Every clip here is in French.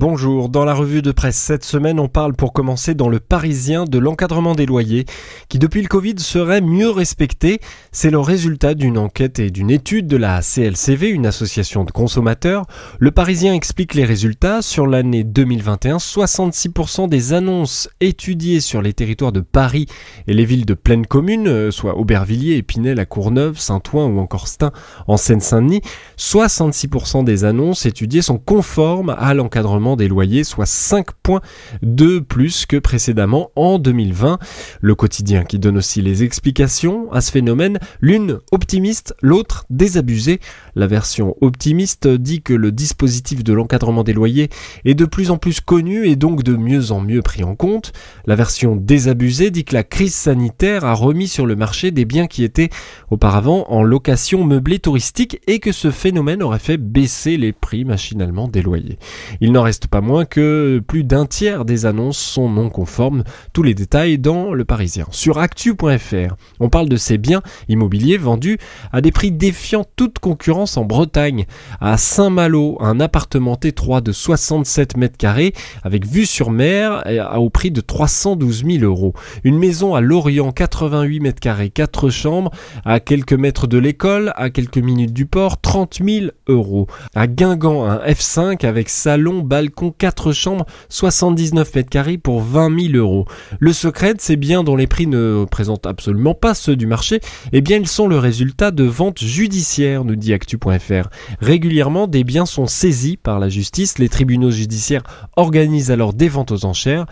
Bonjour, dans la revue de presse cette semaine, on parle pour commencer dans le Parisien de l'encadrement des loyers, qui depuis le Covid serait mieux respecté. C'est le résultat d'une enquête et d'une étude de la CLCV, une association de consommateurs. Le Parisien explique les résultats. Sur l'année 2021, 66% des annonces étudiées sur les territoires de Paris et les villes de pleine commune, euh, soit Aubervilliers, Épinay, La Courneuve, Saint-Ouen ou encore Stein en Seine-Saint-Denis, 66% des annonces étudiées sont conformes à l'encadrement des loyers, soit 5 points de plus que précédemment en 2020. Le quotidien qui donne aussi les explications à ce phénomène, l'une optimiste, l'autre désabusée. La version optimiste dit que le dispositif de l'encadrement des loyers est de plus en plus connu et donc de mieux en mieux pris en compte. La version désabusée dit que la crise sanitaire a remis sur le marché des biens qui étaient auparavant en location meublée touristique et que ce phénomène aurait fait baisser les prix machinalement des loyers. Il n'en reste pas moins que plus d'un tiers des annonces sont non conformes. Tous les détails dans Le Parisien. Sur actu.fr, on parle de ces biens immobiliers vendus à des prix défiant toute concurrence en Bretagne. À Saint-Malo, un appartement T3 de 67 mètres carrés avec vue sur mer au prix de 312 000 euros. Une maison à Lorient, 88 mètres carrés, 4 chambres, à quelques mètres de l'école, à quelques minutes du port, 30 000 euros. À Guingamp, un F5 avec salon, balcon, balcon 4 chambres, 79 mètres carrés pour 20 000 euros. Le secret de ces biens dont les prix ne présentent absolument pas ceux du marché, eh bien ils sont le résultat de ventes judiciaires, nous dit actu.fr. Régulièrement, des biens sont saisis par la justice, les tribunaux judiciaires organisent alors des ventes aux enchères.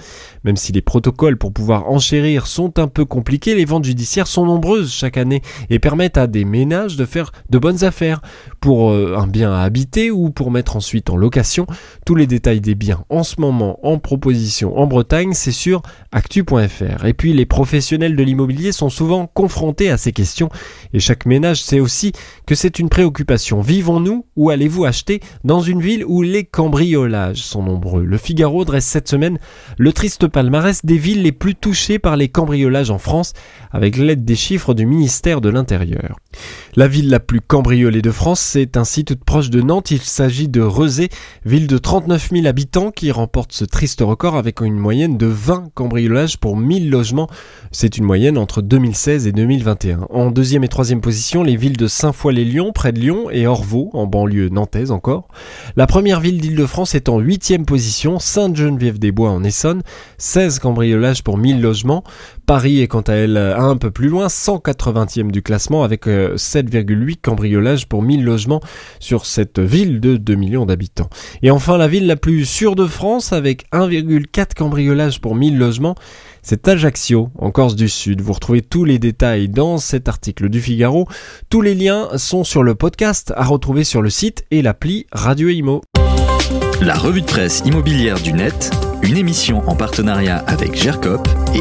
Même si les protocoles pour pouvoir enchérir sont un peu compliqués, les ventes judiciaires sont nombreuses chaque année et permettent à des ménages de faire de bonnes affaires pour euh, un bien à habiter ou pour mettre ensuite en location. Tous les détails des biens en ce moment en proposition en Bretagne, c'est sur actu.fr. Et puis les professionnels de l'immobilier sont souvent confrontés à ces questions et chaque ménage sait aussi que c'est une préoccupation. Vivons-nous ou allez-vous acheter dans une ville où les cambriolages sont nombreux? Le Figaro dresse cette semaine le triste palmarès des villes les plus touchées par les cambriolages en France avec l'aide des chiffres du ministère de l'Intérieur. La ville la plus cambriolée de France, c'est ainsi toute proche de Nantes. Il s'agit de Rezé, ville de 39 000 habitants qui remporte ce triste record avec une moyenne de 20 cambriolages pour 1000 logements. C'est une moyenne entre 2016 et 2021. En deuxième et troisième position, les villes de Saint-Foy-les-Lyons, près de Lyon, et Orvaux, en banlieue nantaise encore. La première ville d'Île-de-France est en huitième position, Sainte-Geneviève-des-Bois en Essonne, 16 cambriolages pour 1000 logements. Paris est quant à elle un peu plus loin, 180e du classement avec 7,8 euh, cambriolages pour 1000 logements sur cette ville de 2 millions d'habitants. Et enfin la ville la plus sûre de France avec 1,4 cambriolages pour 1000 logements, c'est Ajaccio, en Corse du Sud. Vous retrouvez tous les détails dans cet article du Figaro. Tous les liens sont sur le podcast à retrouver sur le site et l'appli Radio Imo. La revue de presse immobilière du net, une émission en partenariat avec GERCOP et